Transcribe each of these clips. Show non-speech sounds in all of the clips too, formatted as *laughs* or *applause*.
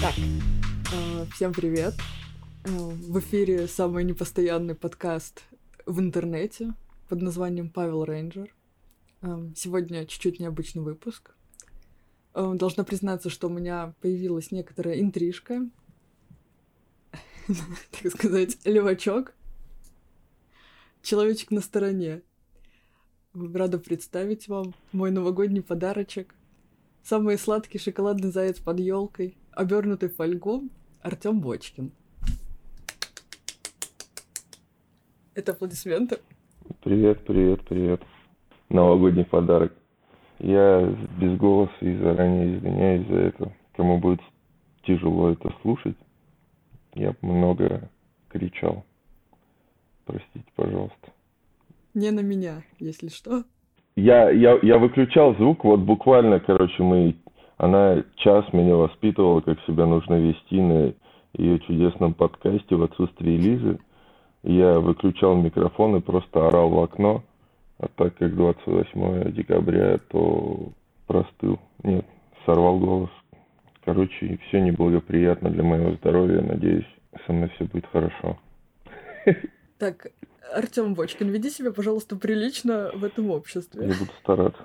Так, э, всем привет. Э, В эфире самый непостоянный подкаст в интернете под названием Павел Рейнджер. Э, Сегодня чуть-чуть необычный выпуск. Должна признаться, что у меня появилась некоторая интрижка. *laughs* Так сказать, левачок. Человечек на стороне. Рада представить вам мой новогодний подарочек. Самый сладкий шоколадный заяц под елкой, обернутый в фольгу, Артем Бочкин. Это аплодисменты. Привет, привет, привет. Новогодний подарок. Я без голоса и заранее извиняюсь за это. Кому будет тяжело это слушать, я много кричал. Простите, пожалуйста. Не на меня, если что. Я, я, я выключал звук, вот буквально, короче, мы, она час меня воспитывала, как себя нужно вести на ее чудесном подкасте в отсутствии Лизы. Я выключал микрофон и просто орал в окно, а так как 28 декабря, то простыл. Нет, сорвал голос. Короче, все неблагоприятно для моего здоровья. Надеюсь, со мной все будет хорошо. Так, Артем Бочкин, веди себя, пожалуйста, прилично в этом Я обществе. буду стараться.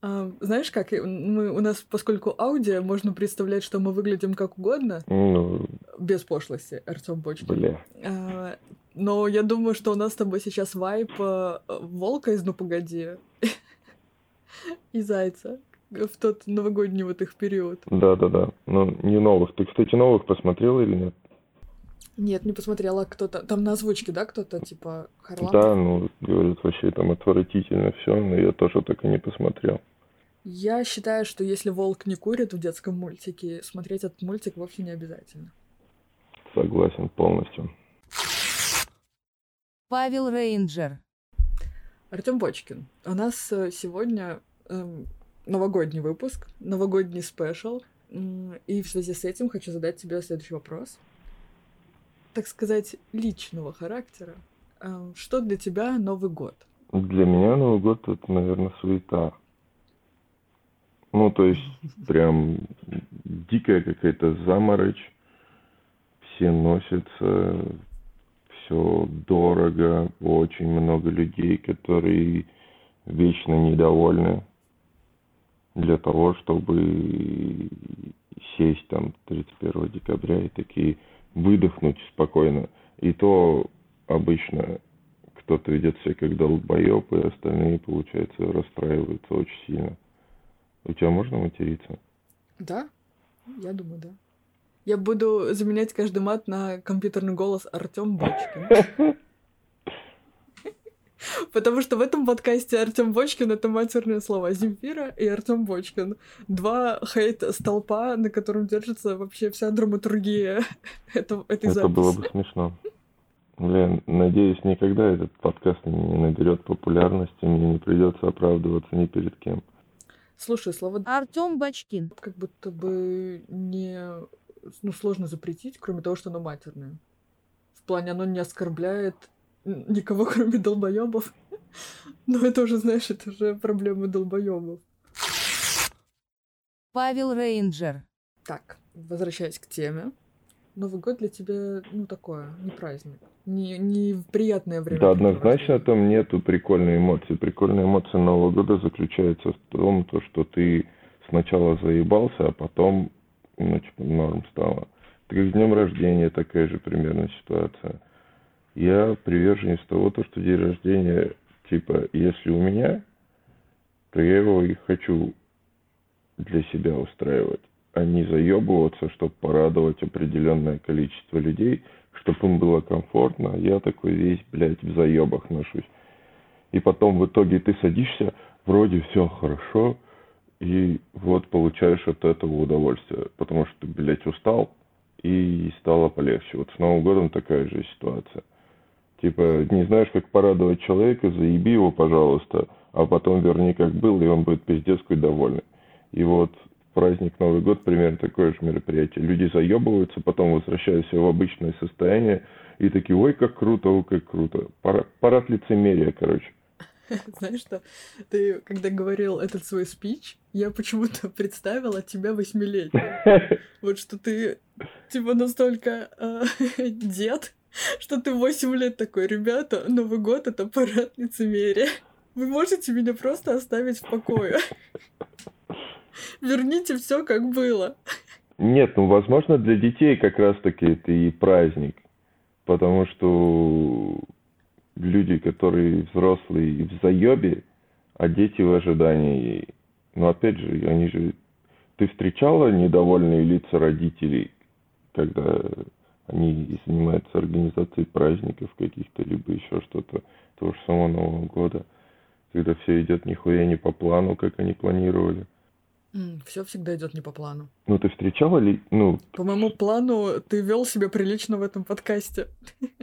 А, знаешь как, мы, у нас, поскольку аудио, можно представлять, что мы выглядим как угодно, Ну, без пошлости, Артем Бочкин. бля. А, но я думаю, что у нас с тобой сейчас вайп э, волка из «Ну, погоди» *laughs* и зайца в тот новогодний вот их период. Да-да-да. Ну, не новых. Ты, кстати, новых посмотрела или нет? Нет, не посмотрела кто-то. Там на озвучке, да, кто-то, типа, Харламов? Да, ну, говорят, вообще там отвратительно все, но я тоже так и не посмотрел. Я считаю, что если волк не курит в детском мультике, смотреть этот мультик вовсе не обязательно. Согласен полностью. Павел Рейнджер. Артем Бочкин, у нас э, сегодня эм, новогодний выпуск, новогодний спешл, и в связи с этим хочу задать тебе следующий вопрос. Так сказать, личного характера. Эм, Что для тебя Новый год? Для меня Новый год это, наверное, суета. Ну, то есть, *laughs* прям дикая какая-то заморочь. Все носятся, все дорого, очень много людей, которые вечно недовольны для того, чтобы сесть там 31 декабря и такие выдохнуть спокойно. И то обычно кто-то ведет себя как долбоеб, и остальные, получается, расстраиваются очень сильно. У тебя можно материться? Да? Я думаю, да. Я буду заменять каждый мат на компьютерный голос Артем Бочкин. *laughs* Потому что в этом подкасте Артем Бочкин это матерные слова Земфира и Артем Бочкин. Два хейт-столпа, на котором держится вообще вся драматургия *laughs* это, этой Это записи. было бы смешно. Блин, надеюсь, никогда этот подкаст не наберет популярности, мне не придется оправдываться ни перед кем. Слушай, слово Артем Бачкин. как будто бы не... Ну, сложно запретить, кроме того, что оно матерное. В плане, оно не оскорбляет никого, *laughs* кроме долбоебов. Но это уже, знаешь, это уже проблемы долбоебов. Павел Рейнджер. Так, возвращаясь к теме. Новый год для тебя, ну, такое, не праздник. Не, не приятное время. Да, однозначно там нету прикольной эмоции. Прикольная эмоция Нового года заключается в том, то, что ты сначала заебался, а потом, ну, типа, норм стало. Это как с днем рождения такая же примерно ситуация. Я приверженец того, то, что день рождения, типа, если у меня, то я его и хочу для себя устраивать, а не заебываться, чтобы порадовать определенное количество людей, чтобы им было комфортно. а Я такой весь, блядь, в заебах ношусь. И потом в итоге ты садишься, вроде все хорошо, и вот получаешь от этого удовольствие, потому что ты, блядь, устал, и стало полегче. Вот с Новым годом такая же ситуация. Типа, не знаешь, как порадовать человека, заеби его, пожалуйста, а потом верни как был, и он будет пиздецкой довольный. И вот праздник Новый год примерно такое же мероприятие. Люди заебываются, потом возвращаются в обычное состояние и такие, ой, как круто, ой, как круто. Пара- Парад лицемерия, короче. *laughs* Знаешь что, ты, когда говорил этот свой спич, я почему-то *laughs* представила тебя восьмилетним. *laughs* Вот что ты, типа, настолько э, дед, *laughs* что ты восемь лет такой, ребята, Новый год — это парад лицемерия. Вы можете меня просто оставить в покое. *laughs* Верните все как было. Нет, ну, возможно, для детей как раз-таки это и праздник. Потому что люди, которые взрослые в заебе, а дети в ожидании. Но опять же, они же... Ты встречала недовольные лица родителей, когда они занимаются организацией праздников каких-то, либо еще что-то, того же самого Нового года, когда все идет нихуя не по плану, как они планировали. Все всегда идет не по плану. Ну, ты встречала ли, ну... По моему плану ты вел себя прилично в этом подкасте.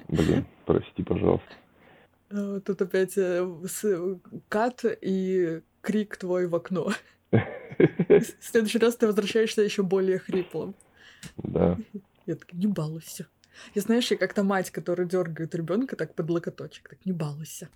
Блин, прости, пожалуйста. Э, тут опять э, кат и крик твой в окно. *laughs* В следующий раз ты возвращаешься еще более хриплым. Да. Я так, не балуйся. Я знаешь, я как-то мать, которая дергает ребенка так под локоточек, так не балуйся.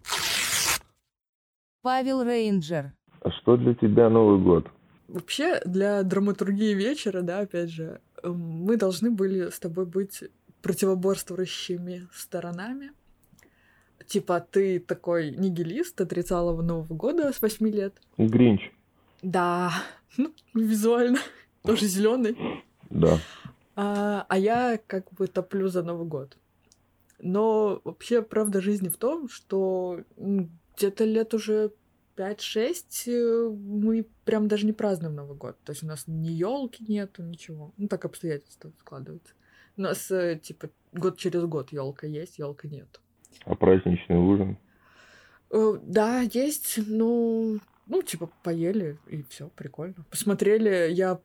Павел Рейнджер. А что для тебя Новый год? Вообще, для драматургии вечера, да, опять же, эм, мы должны были с тобой быть противоборствующими сторонами. Типа, ты такой нигилист, отрицалого Нового года с 8 лет. Гринч. Да, *laughs* ну, визуально тоже зеленый. Да. А, а я как бы топлю за Новый год. Но вообще правда жизни в том, что где-то лет уже 5-6 э, мы прям даже не празднуем Новый год. То есть у нас ни елки нету, ничего. Ну, так обстоятельства складываются. У нас, э, типа, год через год елка есть, елка нет. А праздничный ужин? Э, да, есть, но ну, типа, поели, и все, прикольно. Посмотрели, я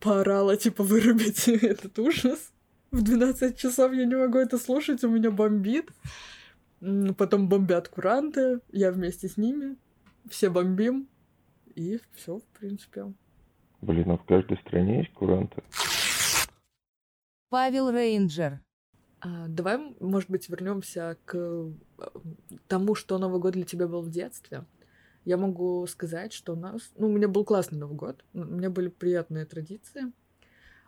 поорала, типа, вырубить *laughs* этот ужас. В 12 часов я не могу это слушать, у меня бомбит. Потом бомбят куранты, я вместе с ними все бомбим, и все, в принципе. Блин, а в каждой стране есть куранты. Павел Рейнджер. А, давай, может быть, вернемся к э, тому, что Новый год для тебя был в детстве. Я могу сказать, что у нас... Ну, у меня был классный Новый год. У меня были приятные традиции.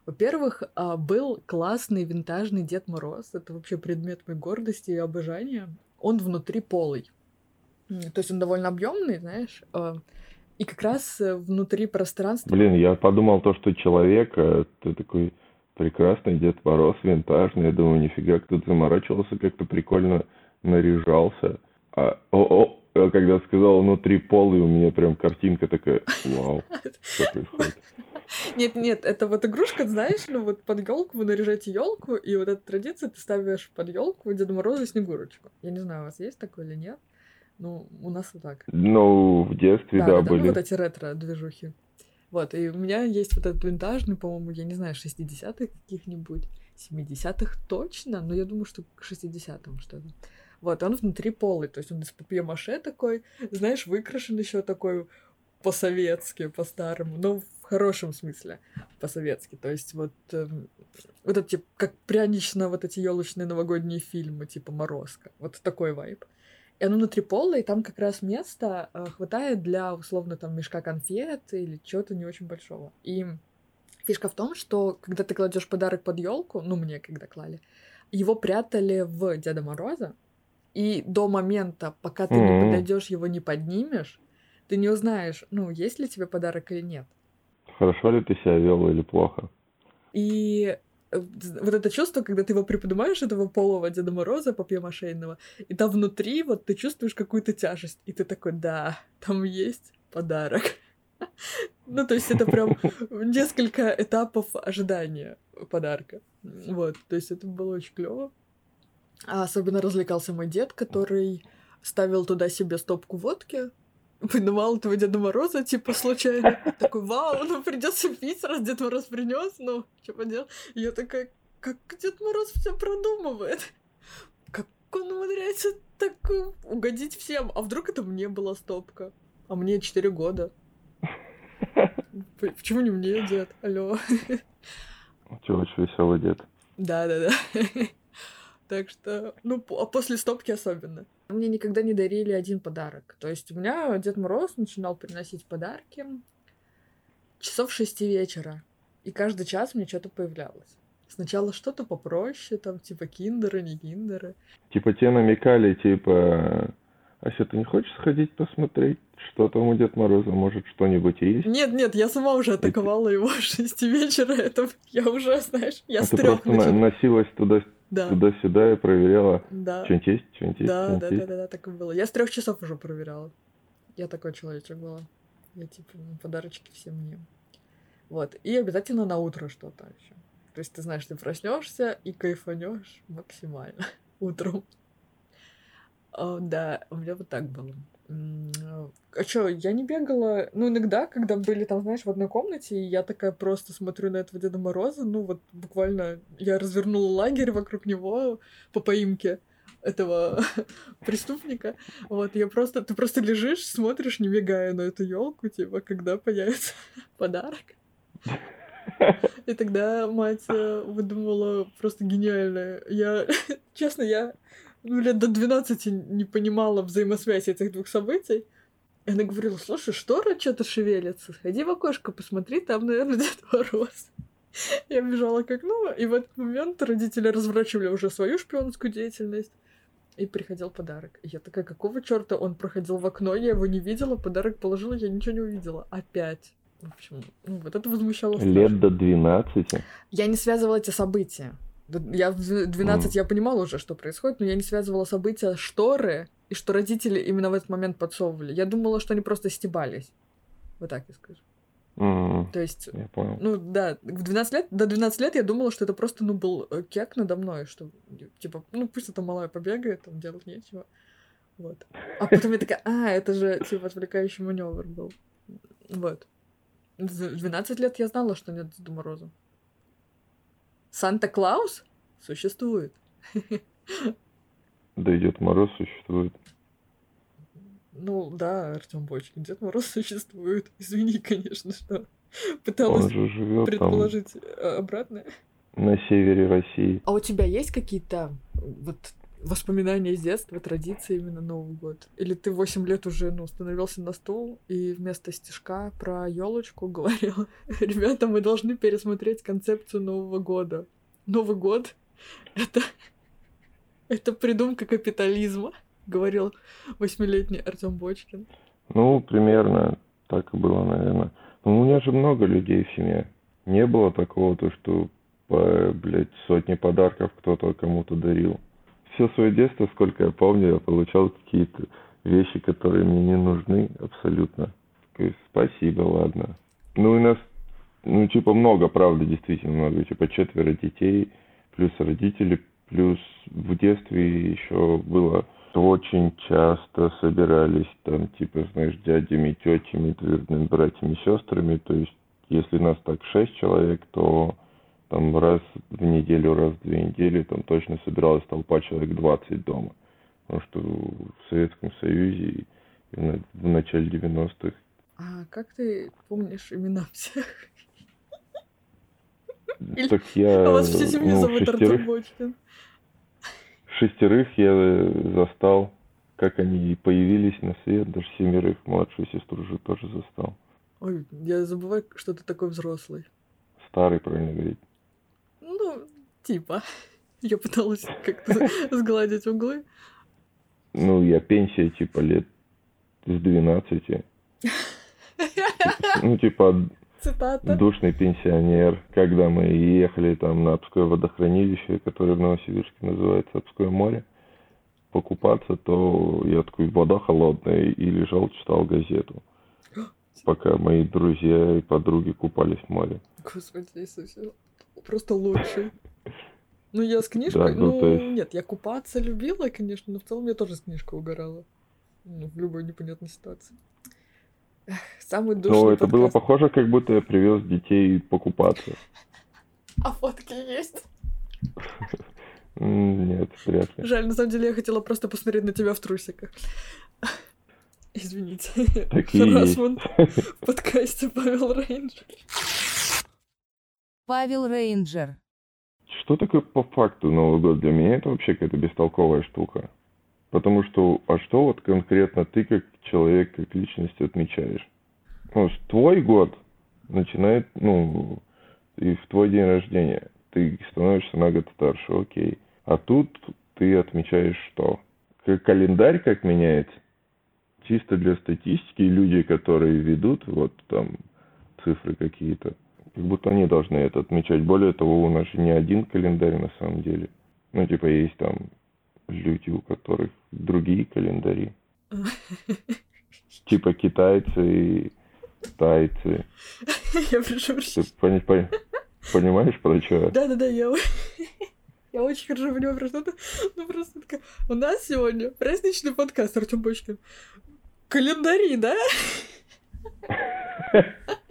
Во-первых, а, был классный винтажный Дед Мороз. Это вообще предмет моей гордости и обожания. Он внутри полый. То есть он довольно объемный, знаешь, а, и как раз э, внутри пространства. Блин, я подумал то, что человек, э, ты такой прекрасный Дед Мороз, винтажный. Я думаю, нифига, кто-то заморачивался, как-то прикольно наряжался. А, о, о, когда сказал внутри пол, и у меня прям картинка такая, вау, *laughs* что происходит? *laughs* Нет, нет, это вот игрушка, знаешь, ну вот под елку вы наряжаете елку, и вот эта традиция, ты ставишь под елку Деда Мороза Снегурочку. Я не знаю, у вас есть такое или нет? Ну, у нас вот так. Ну, в детстве, да, да, да ну, были. Ну, вот эти ретро-движухи. Вот, и у меня есть вот этот винтажный, по-моему, я не знаю, 60-х каких-нибудь, 70-х точно, но я думаю, что к 60-м что-то. Вот, он внутри полый, то есть он из папье-маше такой, знаешь, выкрашен еще такой по-советски, по-старому, но в хорошем смысле по-советски. То есть вот, э, вот это, типа, как прянично вот эти елочные новогодние фильмы, типа «Морозко». Вот такой вайб. И оно внутри пола, и там как раз места э, хватает для, условно, там, мешка конфет или чего-то не очень большого. И фишка в том, что когда ты кладешь подарок под елку, ну, мне когда клали, его прятали в Деда Мороза, и до момента, пока ты mm-hmm. не подойдешь, его не поднимешь, ты не узнаешь, ну, есть ли тебе подарок или нет. Хорошо ли ты себя вел или плохо? И Э, вот это чувство, когда ты его приподнимаешь, этого полого Деда Мороза, папье-машейного, и там внутри вот ты чувствуешь какую-то тяжесть, и ты такой, да, там есть подарок. *laughs* Ну, то есть это прям несколько этапов ожидания подарка. Вот, то есть это было очень клево. А особенно развлекался мой дед, который ставил туда себе стопку водки, выдавал этого Деда Мороза, типа, случайно. Такой, вау, ну придется пить, раз Дед Мороз принес, ну, что поделать. Я такая, как Дед Мороз все продумывает. Как он умудряется так угодить всем. А вдруг это мне была стопка? А мне 4 года. Почему не мне, дед? Алло. Ты очень веселый дед. Да, да, да. Так что, ну, а после стопки особенно. Мне никогда не дарили один подарок. То есть у меня Дед Мороз начинал приносить подарки часов шести вечера. И каждый час мне что-то появлялось. Сначала что-то попроще, там, типа киндеры, не киндеры. Типа те намекали, типа, Ася, ты не хочешь сходить посмотреть, что там у Дед Мороза, может, что-нибудь есть? Нет, нет, я сама уже атаковала его в *laughs* шести вечера. Это я уже, знаешь, я А с трех просто на- носилась туда, Да, туда-сюда и проверяла, да. что-нибудь есть, что-нибудь есть, Да, что-нибудь да, да, есть. да, да, так и было. Я с трех часов уже проверяла. Я такой человечек была. Я типа ну, подарочки всем мне. Вот. И обязательно на утро что-то еще. То есть ты знаешь, ты проснешься и кайфанешь максимально *laughs* утром. О, да, у меня вот так было. М, А чё, я не бегала, ну, иногда, когда были там, знаешь, в одной комнате, и я такая просто смотрю на этого Деда Мороза, ну, вот буквально я развернула лагерь вокруг него по поимке этого *laughs* преступника. Вот, я просто, ты просто лежишь, смотришь, не мигая на эту елку, типа, когда появится *laughs* подарок. И тогда мать э, выдумала просто гениальное. Я, *laughs* честно, я ну, лет до 12 не понимала взаимосвязь этих двух событий. И она говорила, слушай, штора что-то шевелится, сходи в окошко, посмотри, там, наверное, *laughs* Дед Мороз. Я бежала к окну, и в этот момент родители разворачивали уже свою шпионскую деятельность. И приходил подарок. И я такая, какого черта он проходил в окно, я его не видела, подарок положила, я ничего не увидела. Опять. В общем, ну, вот это возмущало страшно. Лет до 12. Я не связывала эти события. Я в дв- 12 Мгм. я понимала уже, что происходит, но я не связывала события шторы и что родители именно в этот момент подсовывали. Я думала, что они просто стебались. Вот так я скажу. М, То есть, Я понял. ну да, в 12 лет, до 12 лет я думала, что это просто, ну, был э, кек надо мной, что, типа, ну, пусть эта малая побегает, там делать нечего. Вот. А потом я такая, а, это же, типа, отвлекающий маневр был. Вот. В 12 лет я знала, что нет Деда Мороза. Санта-Клаус существует. Да Дед Мороз существует. Ну, да, Артем Бочкин, Дед Мороз существует. Извини, конечно, что пыталась Он же живет там предположить э, обратное. на севере России. А у тебя есть какие-то вот воспоминания с детства, традиции именно Новый год? Или ты 8 лет уже ну, становился на стул и вместо стишка про елочку говорил, *laughs* ребята, мы должны пересмотреть концепцию Нового года. Новый год — это, это придумка капитализма, говорил восьмилетний Артем Бочкин. Ну, примерно так и было, наверное. Но у меня же много людей в семье. Не было такого, то, что по, блядь, сотни подарков кто-то кому-то дарил. Все свое детство, сколько я помню, я получал какие-то вещи, которые мне не нужны абсолютно. То есть, спасибо, ладно. Ну, и нас, ну, типа, много, правда, действительно много. Типа, четверо детей, плюс родители, плюс в детстве еще было очень часто собирались там, типа, знаешь, дядями, тетями, двоюродными братьями, сестрами. То есть, если нас так шесть человек, то там раз в неделю, раз в две недели там точно собиралась толпа человек 20 дома. Потому что в Советском Союзе и в на- в начале 90-х А как ты помнишь имена всех? Так я А вас всю семью ну, зовут Артем шестерых, Бочкин. шестерых я застал, как они появились на свет, даже семерых младшую сестру же тоже застал. Ой, я забываю, что ты такой взрослый. Старый, правильно говорить. Типа. Я пыталась как-то *laughs* сгладить углы. Ну, я пенсия типа лет с 12. Ну, типа Цитата. душный пенсионер. Когда мы ехали там на Обское водохранилище, которое в Новосибирске называется Обское море, покупаться, то я такой, вода холодная, и лежал, читал газету. *gasps* Пока мои друзья и подруги купались в море. Господи Иисусе. Просто лучший. Ну, я с книжкой... Да, ну, ну, есть- нет, я купаться любила, конечно, но в целом я тоже с книжкой угорала. Ну, в любой непонятной ситуации. Эх, Самый душный Но это было подкаст. похоже, как будто я привез детей покупаться. А фотки есть? Нет, вряд ли. Жаль, на самом деле я хотела просто посмотреть на тебя в трусиках. Извините. Такие в подкасте Павел Рейнджер. Павел Рейнджер. Что такое по факту Новый год? Для меня это вообще какая-то бестолковая штука. Потому что, а что вот конкретно ты как человек, как личность отмечаешь? С твой год начинает, ну, и в твой день рождения. Ты становишься на год старше, окей. А тут ты отмечаешь что? Календарь как меняется? Чисто для статистики люди, которые ведут вот там цифры какие-то, как будто они должны это отмечать. Более того, у нас же не один календарь на самом деле. Ну, типа, есть там люди, у которых другие календари. *laughs* Типа китайцы и тайцы. Я прошу понимаешь, про что? Да-да-да, я... *laughs* Я очень хорошо понимаю, про что ты. Ну, просто такая... У нас сегодня праздничный подкаст, Артем Бочкин. Календари, да? *laughs*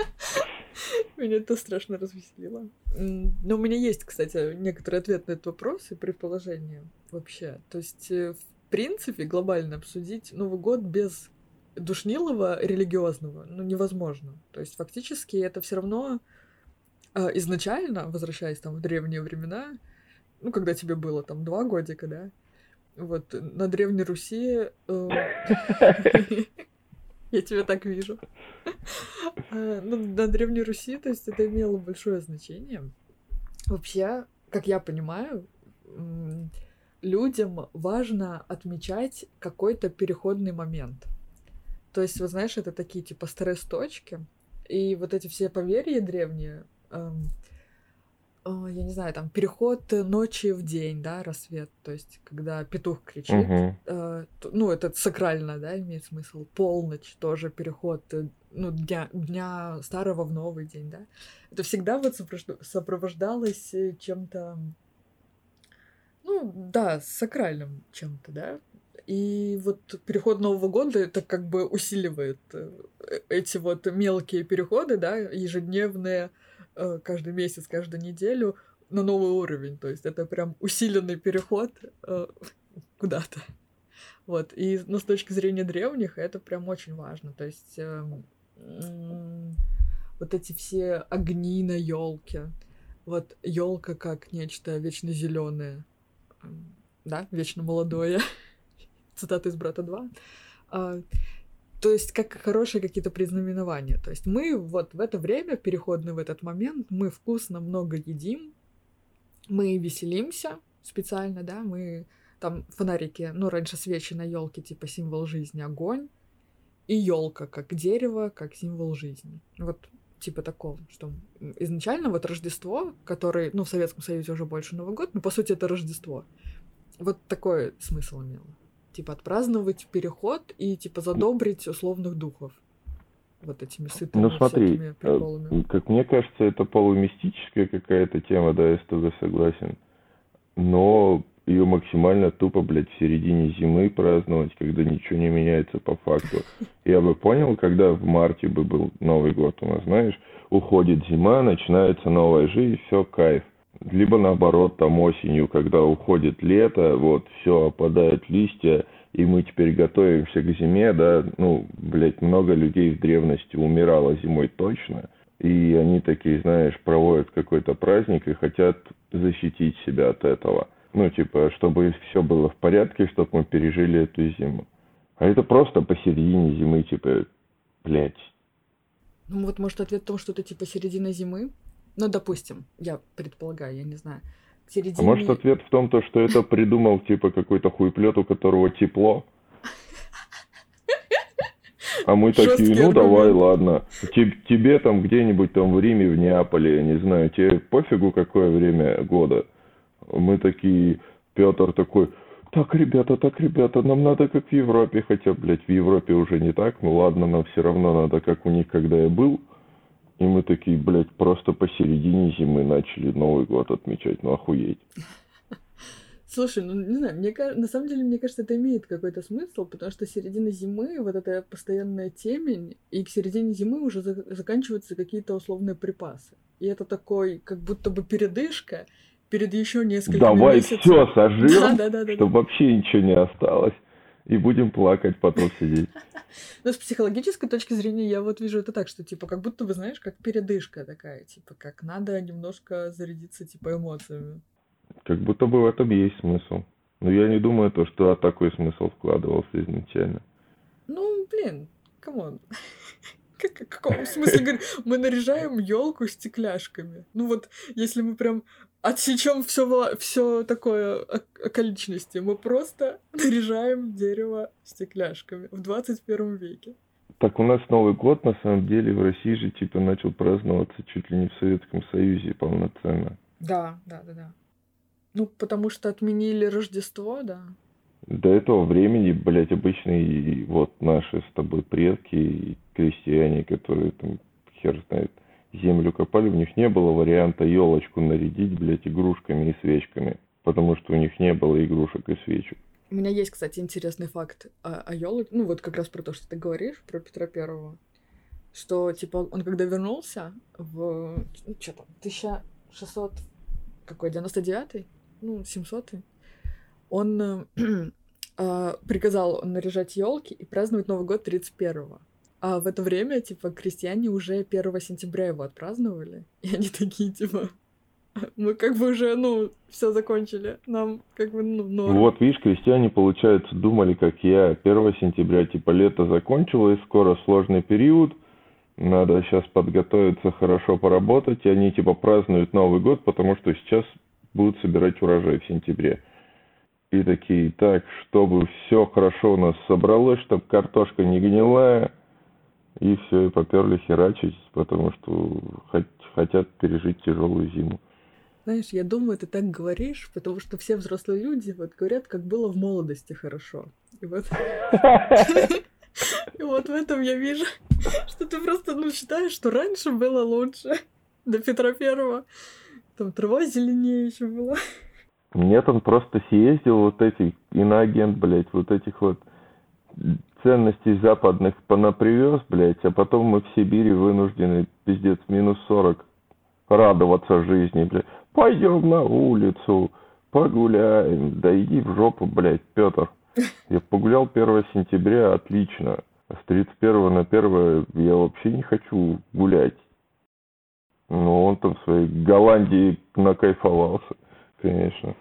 Меня это страшно развеселило. Но у меня есть, кстати, некоторый ответ на этот вопрос и предположение вообще. То есть, э, в принципе, глобально обсудить Новый год без душнилого религиозного, ну, невозможно. То есть, фактически, это все равно а, изначально, возвращаясь там в древние времена, ну, когда тебе было там два годика, да, вот на Древней Руси... э, *laughs* Я тебя так вижу. А, Ну, на Древней Руси, то есть это имело большое значение. Вообще, как я понимаю, людям важно отмечать какой-то переходный момент. То есть, вот знаешь, это такие типа стресс-точки, и вот эти все поверья древние, эм, я не знаю, там переход ночи в день, да, рассвет, то есть когда петух кричит, Мгм. э, ну, это сакрально, да, имеет смысл. Полночь тоже переход, э, ну, дня, дня старого в новый день, да. Это всегда вот сопровожда- сопровождалось э, чем-то, ну, да, сакральным чем-то, да. И вот переход Нового года это как бы усиливает э, эти вот мелкие переходы, да, ежедневные, каждый месяц, каждую неделю на новый уровень. То есть это прям усиленный переход э, *laughs* куда-то. Вот. И ну, с точки зрения древних это прям очень важно. То есть эм, вот эти все огни на елке. Вот елка как нечто вечно зеленое, да, вечно молодое. *laughs* Цитата из брата 2. То есть как хорошие какие-то предзнаменования. То есть мы вот в это время, переходный в этот момент, мы вкусно много едим, мы веселимся специально, да, мы там фонарики, ну, раньше свечи на елке, типа символ жизни, огонь, и елка как дерево, как символ жизни. Вот типа такого, что изначально вот Рождество, который, ну, в Советском Союзе уже больше Новый год, но по сути это Рождество. Вот такой смысл имело. Типа отпраздновать переход и типа задобрить условных духов. Вот этими сытыми Ну смотри, э, приколами. как мне кажется, это полумистическая какая-то тема, да, я с тобой согласен. Но ее максимально тупо, блядь, в середине зимы праздновать, когда ничего не меняется по факту. *laughs* Я бы понял, когда в марте бы был Новый год у нас, знаешь, уходит зима, начинается новая жизнь, все, кайф. Либо наоборот, там осенью, когда уходит лето, вот, все, опадают листья, и мы теперь готовимся к зиме, да, ну, блядь, много людей в древности умирало зимой точно, и они такие, знаешь, проводят какой-то праздник и хотят защитить себя от этого. Ну, типа, чтобы все было в порядке, чтобы мы пережили эту зиму. А это просто посередине зимы, типа, блядь, Ну вот может ответ в том, что это типа середина зимы. Ну, допустим, я предполагаю, я не знаю. К середине... А может ответ в том, то, что это придумал типа какой-то хуйплет, у которого тепло? А мы такие, Жёсткий ну давай, аргумент. ладно. Те- Тебе там где-нибудь там в Риме, в Неаполе, я не знаю, тебе пофигу какое время года. Мы такие, Петр такой, так, ребята, так, ребята, нам надо как в Европе, хотя, блядь, в Европе уже не так, ну ладно, нам все равно надо, как у них, когда я был. И мы такие, блядь, просто посередине зимы начали Новый год отмечать, ну охуеть. Слушай, ну не знаю, мне на самом деле, мне кажется, это имеет какой-то смысл, потому что середина зимы, вот эта постоянная темень, и к середине зимы уже за- заканчиваются какие-то условные припасы. И это такой, как будто бы передышка перед еще несколькими Давай месяцами. *laughs* все сожрем, Да, да, да, да. чтобы вообще ничего не осталось. И будем плакать потом сидеть. Но с психологической точки зрения я вот вижу это так, что типа как будто бы, знаешь, как передышка такая, типа как надо немножко зарядиться типа эмоциями. Как будто бы в этом есть смысл. Но я не думаю, то, что такой смысл вкладывался изначально. Ну, блин, come on. *laughs* Как, в каком смысле говорю? Мы наряжаем елку стекляшками. Ну вот, если мы прям отсечем все, все такое околичности, мы просто *laughs* наряжаем дерево стекляшками в 21 веке. Так у нас Новый год, на самом деле, в России же, типа, начал праздноваться чуть ли не в Советском Союзе полноценно. Да, да, да, да. Ну, потому что отменили Рождество, да. До этого времени, блядь, обычные вот наши с тобой предки и крестьяне, которые там, хер знает, землю копали, у них не было варианта елочку нарядить, блядь, игрушками и свечками, потому что у них не было игрушек и свечек. У меня есть, кстати, интересный факт о, о елке, ну вот как раз про то, что ты говоришь, про Петра Первого, что, типа, он когда вернулся в, ну, что там, 1600, какой, 99-й? Ну, 700-й? Он э, *clears throat* э, приказал наряжать елки и праздновать Новый год 31-го. А в это время, типа, крестьяне уже 1 сентября его отпраздновали. И они такие, типа, мы как бы уже, ну, все закончили. Нам как бы, ну, норм. Вот, видишь, крестьяне, получается, думали, как я. 1 сентября, типа, лето закончилось, скоро сложный период. Надо сейчас подготовиться, хорошо поработать. И они, типа, празднуют Новый год, потому что сейчас будут собирать урожай в сентябре. И такие, так, чтобы все хорошо у нас собралось, чтобы картошка не гнилая. И все, и поперли херачить, потому что хотят пережить тяжелую зиму. Знаешь, я думаю, ты так говоришь, потому что все взрослые люди вот говорят, как было в молодости хорошо. И вот... *laughs* И вот в этом я вижу, что ты просто, ну, считаешь, что раньше было лучше. До Петра Первого. Там трава зеленее еще была. Нет, он просто съездил вот эти иноагент, блядь, вот этих вот ценностей западных понапривез, блядь, а потом мы в Сибири вынуждены, пиздец, минус 40 радоваться жизни, блядь. Пойдем на улицу, погуляем. Да иди в жопу, блядь, Петр. Я погулял 1 сентября, отлично. А с 31 на 1 я вообще не хочу гулять. Но он там в своей Голландии накайфовался, конечно.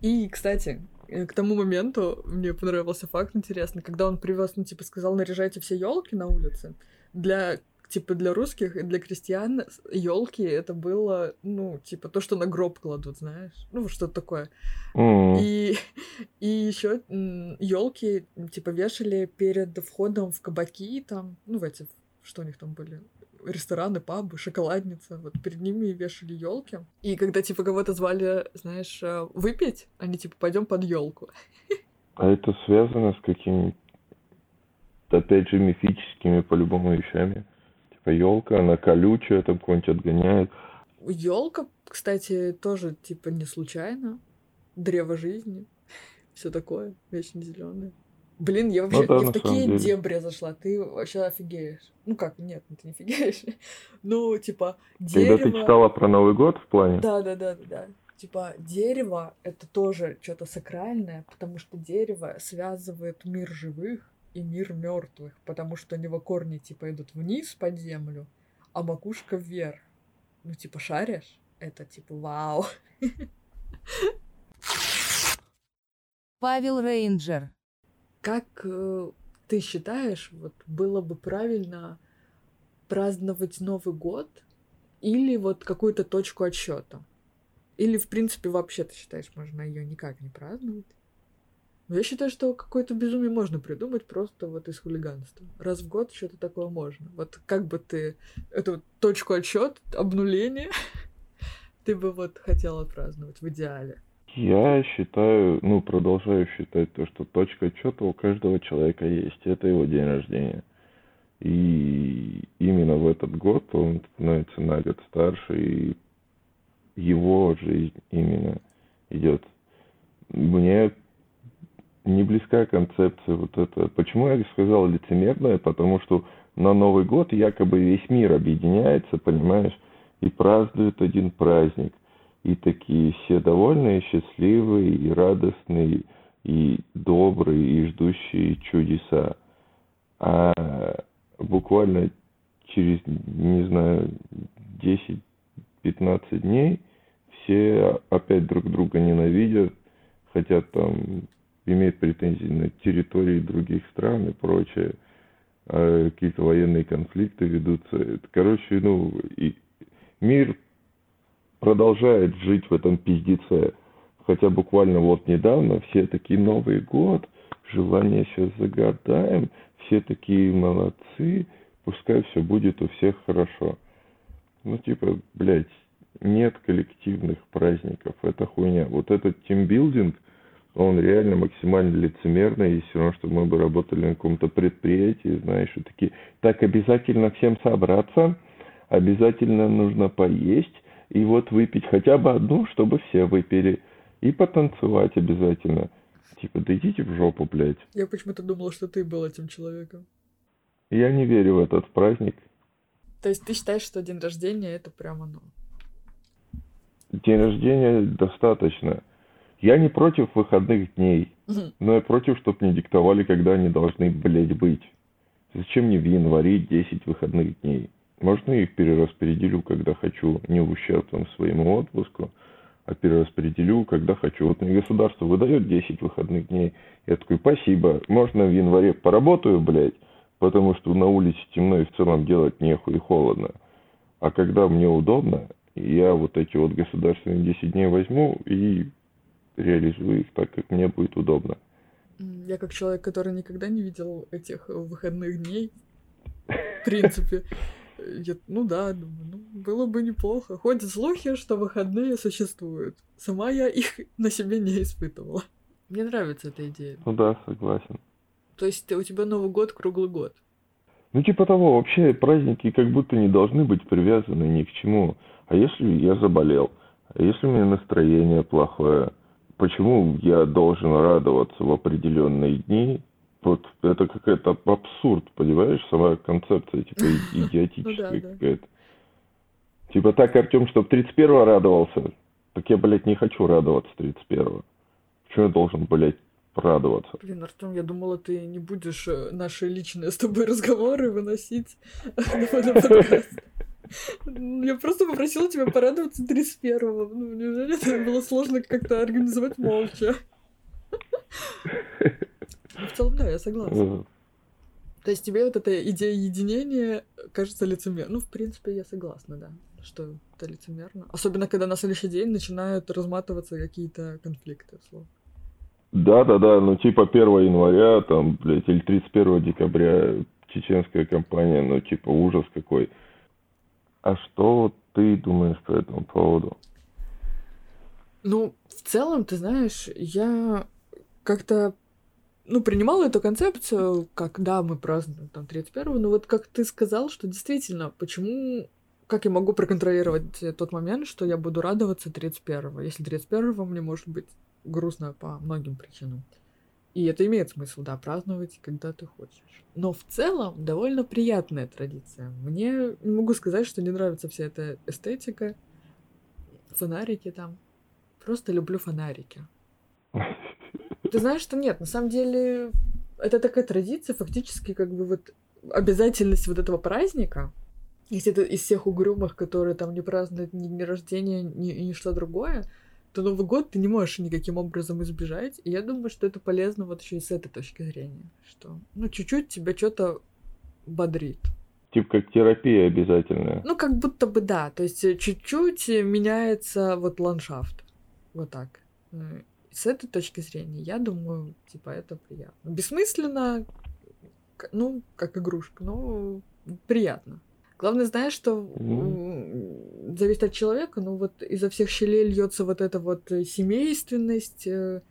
И, кстати, к тому моменту мне понравился факт интересный, когда он привез, ну, типа, сказал, наряжайте все елки на улице. Для типа для русских и для крестьян елки это было, ну, типа то, что на гроб кладут, знаешь, ну, что-то такое. Mm. И, *laughs* и еще елки, типа, вешали перед входом в кабаки, там, ну, в эти, что у них там были, рестораны, пабы, шоколадница, вот перед ними вешали елки. И когда типа кого-то звали, знаешь, э, выпить, они типа пойдем под елку. А это связано с какими опять же мифическими по-любому вещами? Типа елка, она колючая, там какой-нибудь отгоняет. Елка, кстати, тоже типа не случайно. Древо жизни. Все такое, вечно зеленое. Блин, я вообще ну, да, я в такие дебри зашла, ты вообще офигеешь. Ну как, нет, ну ты не офигеешь. *laughs* Ну, типа, дерево... Когда ты читала про Новый год в плане? Да, да, да, да. Типа, дерево — это тоже что-то сакральное, потому что дерево связывает мир живых и мир мертвых, потому что у него корни, типа, идут вниз под землю, а макушка вверх. Ну, типа, шаришь? Это, типа, вау. *laughs* Павел Рейнджер как э, ты считаешь, вот было бы правильно праздновать Новый год или вот какую-то точку отсчета? Или, в принципе, вообще ты считаешь, можно ее никак не праздновать? Но я считаю, что какое-то безумие можно придумать просто вот из хулиганства. Раз в год что-то такое можно. Вот как бы ты эту точку отсчет, обнуление, *laughs* ты бы вот хотела праздновать в идеале? Я считаю, ну, продолжаю считать то, что точка отчета у каждого человека есть. Это его день рождения. И именно в этот год он становится на год старше, и его жизнь именно идет. Мне не близка концепция вот эта. Почему я сказал лицемерная? Потому что на Новый год якобы весь мир объединяется, понимаешь, и празднует один праздник – и такие все довольные, счастливые, и радостные, и добрые, и ждущие чудеса. А буквально через, не знаю, 10-15 дней все опять друг друга ненавидят, хотят там, имеют претензии на территории других стран и прочее, а какие-то военные конфликты ведутся. Короче, ну, и мир продолжает жить в этом пиздеце. Хотя буквально вот недавно все такие Новый год, желание сейчас загадаем, все такие молодцы, пускай все будет у всех хорошо. Ну, типа, блядь, нет коллективных праздников, это хуйня. Вот этот тимбилдинг, он реально максимально лицемерный, и все равно, что мы бы работали на каком-то предприятии, знаешь, и такие, так обязательно всем собраться, обязательно нужно поесть, и вот выпить хотя бы одну, чтобы все выпили, и потанцевать обязательно. Типа, да идите в жопу, блядь. Я почему-то думала, что ты был этим человеком. Я не верю в этот праздник. То есть ты считаешь, что день рождения это прямо ну? День рождения достаточно. Я не против выходных дней, но я против, чтобы мне диктовали, когда они должны, блядь, быть. Зачем мне в январе 10 выходных дней? Можно их перераспределю, когда хочу, не в ущерб там, своему отпуску, а перераспределю, когда хочу. Вот мне государство выдает 10 выходных дней. Я такой, спасибо, можно в январе поработаю, блядь, потому что на улице темно и в целом делать нехуй и холодно. А когда мне удобно, я вот эти вот государственные 10 дней возьму и реализую их так, как мне будет удобно. Я как человек, который никогда не видел этих выходных дней, в принципе, я, ну да, думаю, ну, было бы неплохо. Ходят слухи, что выходные существуют. Сама я их *laughs* на себе не испытывала. Мне нравится эта идея. Ну да, согласен. То есть у тебя Новый год круглый год? Ну типа того, вообще праздники как будто не должны быть привязаны ни к чему. А если я заболел? А если у меня настроение плохое? Почему я должен радоваться в определенные дни? Вот это какой-то абсурд, понимаешь? Сама концепция, типа, *laughs* идиотическая какая-то. Типа так, Артем, чтобы 31-го радовался. Так я, блядь, не хочу радоваться 31-го. Почему я должен, блядь, радоваться? Блин, Артем, я думала, ты не будешь э, наши личные с тобой разговоры выносить. *laughs* Я просто попросила тебя порадоваться 31-го. Ну, неужели это было сложно как-то организовать молча? *laughs* Ну, в целом, да, я согласна. То есть тебе вот эта идея единения кажется лицемерной. Ну, в принципе, я согласна, да, что это лицемерно. Особенно, когда на следующий день начинают разматываться какие-то конфликты, вслух. Да, да, да, ну типа 1 января, там, блядь, или 31 декабря чеченская компания, ну типа ужас какой. А что ты думаешь по этому поводу? Ну, в целом, ты знаешь, я как-то ну, принимала эту концепцию, как, да, мы празднуем там 31-го, но вот как ты сказал, что действительно, почему, как я могу проконтролировать тот момент, что я буду радоваться 31-го, если 31-го мне может быть грустно по многим причинам. И это имеет смысл, да, праздновать, когда ты хочешь. Но в целом довольно приятная традиция. Мне не могу сказать, что не нравится вся эта эстетика, фонарики там. Просто люблю фонарики. Ты знаешь, что нет, на самом деле это такая традиция, фактически как бы вот обязательность вот этого праздника, если это из всех угрюмых, которые там не празднуют ни дни рождения, ни, ни что другое, то Новый год ты не можешь никаким образом избежать. И я думаю, что это полезно вот еще и с этой точки зрения, что ну чуть-чуть тебя что-то бодрит. Типа как терапия обязательная. Ну, как будто бы да. То есть чуть-чуть меняется вот ландшафт. Вот так с этой точки зрения, я думаю, типа, это приятно. Бессмысленно, ну, как игрушка, но приятно. Главное, знаешь, что mm. зависит от человека, ну вот изо всех щелей льется вот эта вот семейственность, э,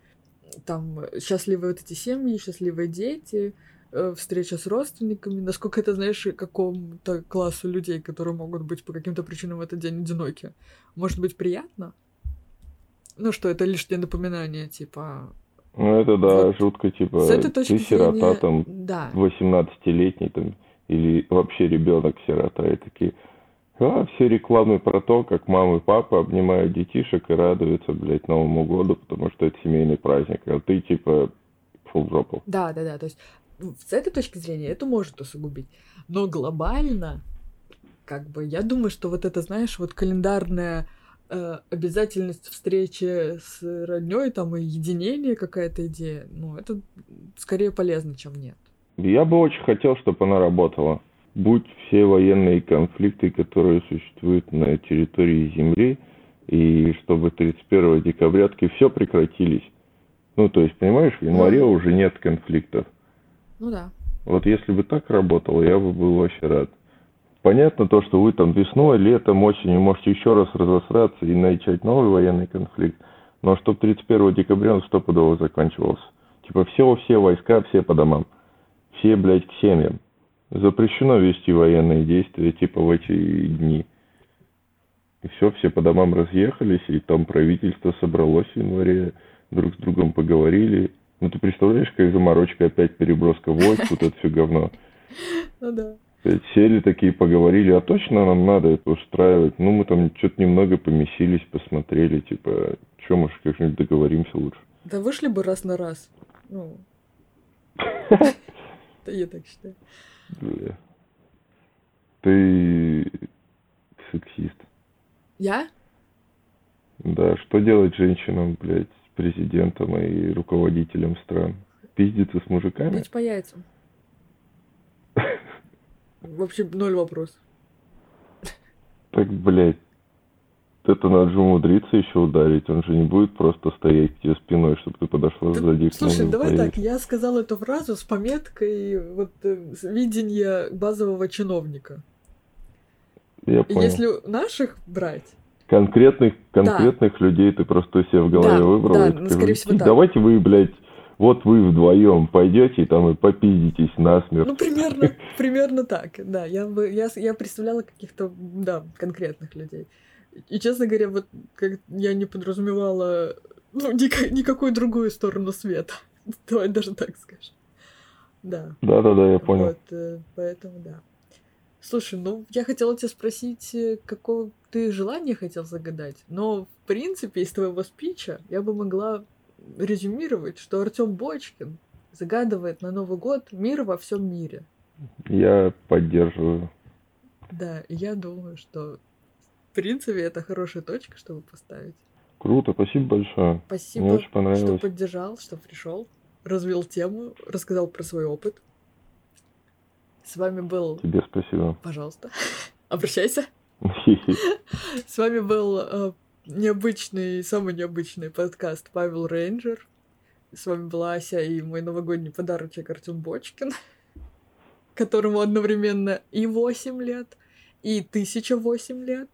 там счастливые вот эти семьи, счастливые дети, э, встреча с родственниками, насколько это, знаешь, какому-то классу людей, которые могут быть по каким-то причинам в этот день одиноки, может быть приятно? Ну что, это лишнее напоминание, типа... Ну это да, вот. жутко, типа, С этой точки ты сирота зрения... там, да. 18-летний там, или вообще ребенок сирота, и такие, а, все рекламы про то, как мама и папа обнимают детишек и радуются, блядь, Новому году, потому что это семейный праздник, а ты, типа, фул жопу. Да, да, да, то есть с этой точки зрения это может усугубить, но глобально, как бы, я думаю, что вот это, знаешь, вот календарная э, обязательность встречи с родней, там и единение какая-то идея, ну, это скорее полезно, чем нет. Я бы очень хотел, чтобы она работала. Будь все военные конфликты, которые существуют на территории Земли, и чтобы 31 декабря все прекратились. Ну, то есть, понимаешь, в январе Ну. уже нет конфликтов. Ну да. Вот если бы так работало, я бы был вообще рад. Понятно то, что вы там весной, летом, осенью можете еще раз разосраться и начать новый военный конфликт, но чтобы 31 декабря он стопудово заканчивался. Типа все, все войска, все по домам. Все, блядь, к семьям. Запрещено вести военные действия, типа в эти дни. И все, все по домам разъехались, и там правительство собралось в январе, друг с другом поговорили. Ну ты представляешь, как заморочка опять переброска войск, вот это все говно. Ну да. Опять Сели такие, поговорили, а точно нам надо это устраивать? Ну, мы там что-то немного помесились, посмотрели, типа, что, может, как-нибудь договоримся лучше. Да вышли бы раз на раз. Ну. Да *laughs* я так считаю. Бля. Ты сексист. Я? Да, что делать женщинам, блядь, президентам и руководителям стран? Пиздиться с мужиками? Бить по яйцам. *laughs* Вообще ноль вопрос. Так, блядь, это надо же умудриться еще ударить. Он же не будет просто стоять к тебе спиной, чтобы ты подошла Да, сзади Слушай, давай так, я сказала эту фразу с пометкой вот э, видения базового чиновника. Я понял. Если наших брать, Конкретных, конкретных людей ты просто у себя в голове Да, выбрал. да, и ну, скорее всего, «И да. Давайте вы, блядь, вот вы вдвоем пойдете и там и попиздитесь насмерть. ну примерно, примерно так, да. Я бы, я, я представляла каких-то, да, конкретных людей. И честно говоря, вот как я не подразумевала ну, ника- никакую другую сторону света. *laughs* Давай даже так скажем. Да. Да-да-да, я понял. Вот, э, поэтому да. Слушай, ну я хотела тебя спросить, э, какого ты желание хотел загадать, но в принципе из твоего спича я бы могла резюмировать, что Артем Бочкин загадывает на Новый год мир во всем мире. Я поддерживаю. Да, я думаю, что в принципе это хорошая точка, чтобы поставить. Круто, спасибо большое. Мне Спасибо, очень что понравилось. поддержал, что пришел, развил тему, рассказал про свой опыт. С вами был, Тебе спасибо. пожалуйста, *laughs* обращайся. *laughs* С вами был э, необычный, самый необычный подкаст Павел Рейнджер. С вами была Ася и мой новогодний подарочек Артем Бочкин, *laughs* которому одновременно и 8 лет, и 1008 лет.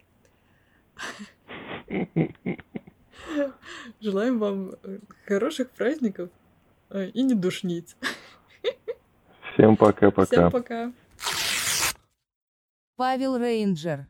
*laughs* Желаем вам э, хороших праздников э, и не душнить. Всем пока-пока. Всем пока. Павел Рейнджер.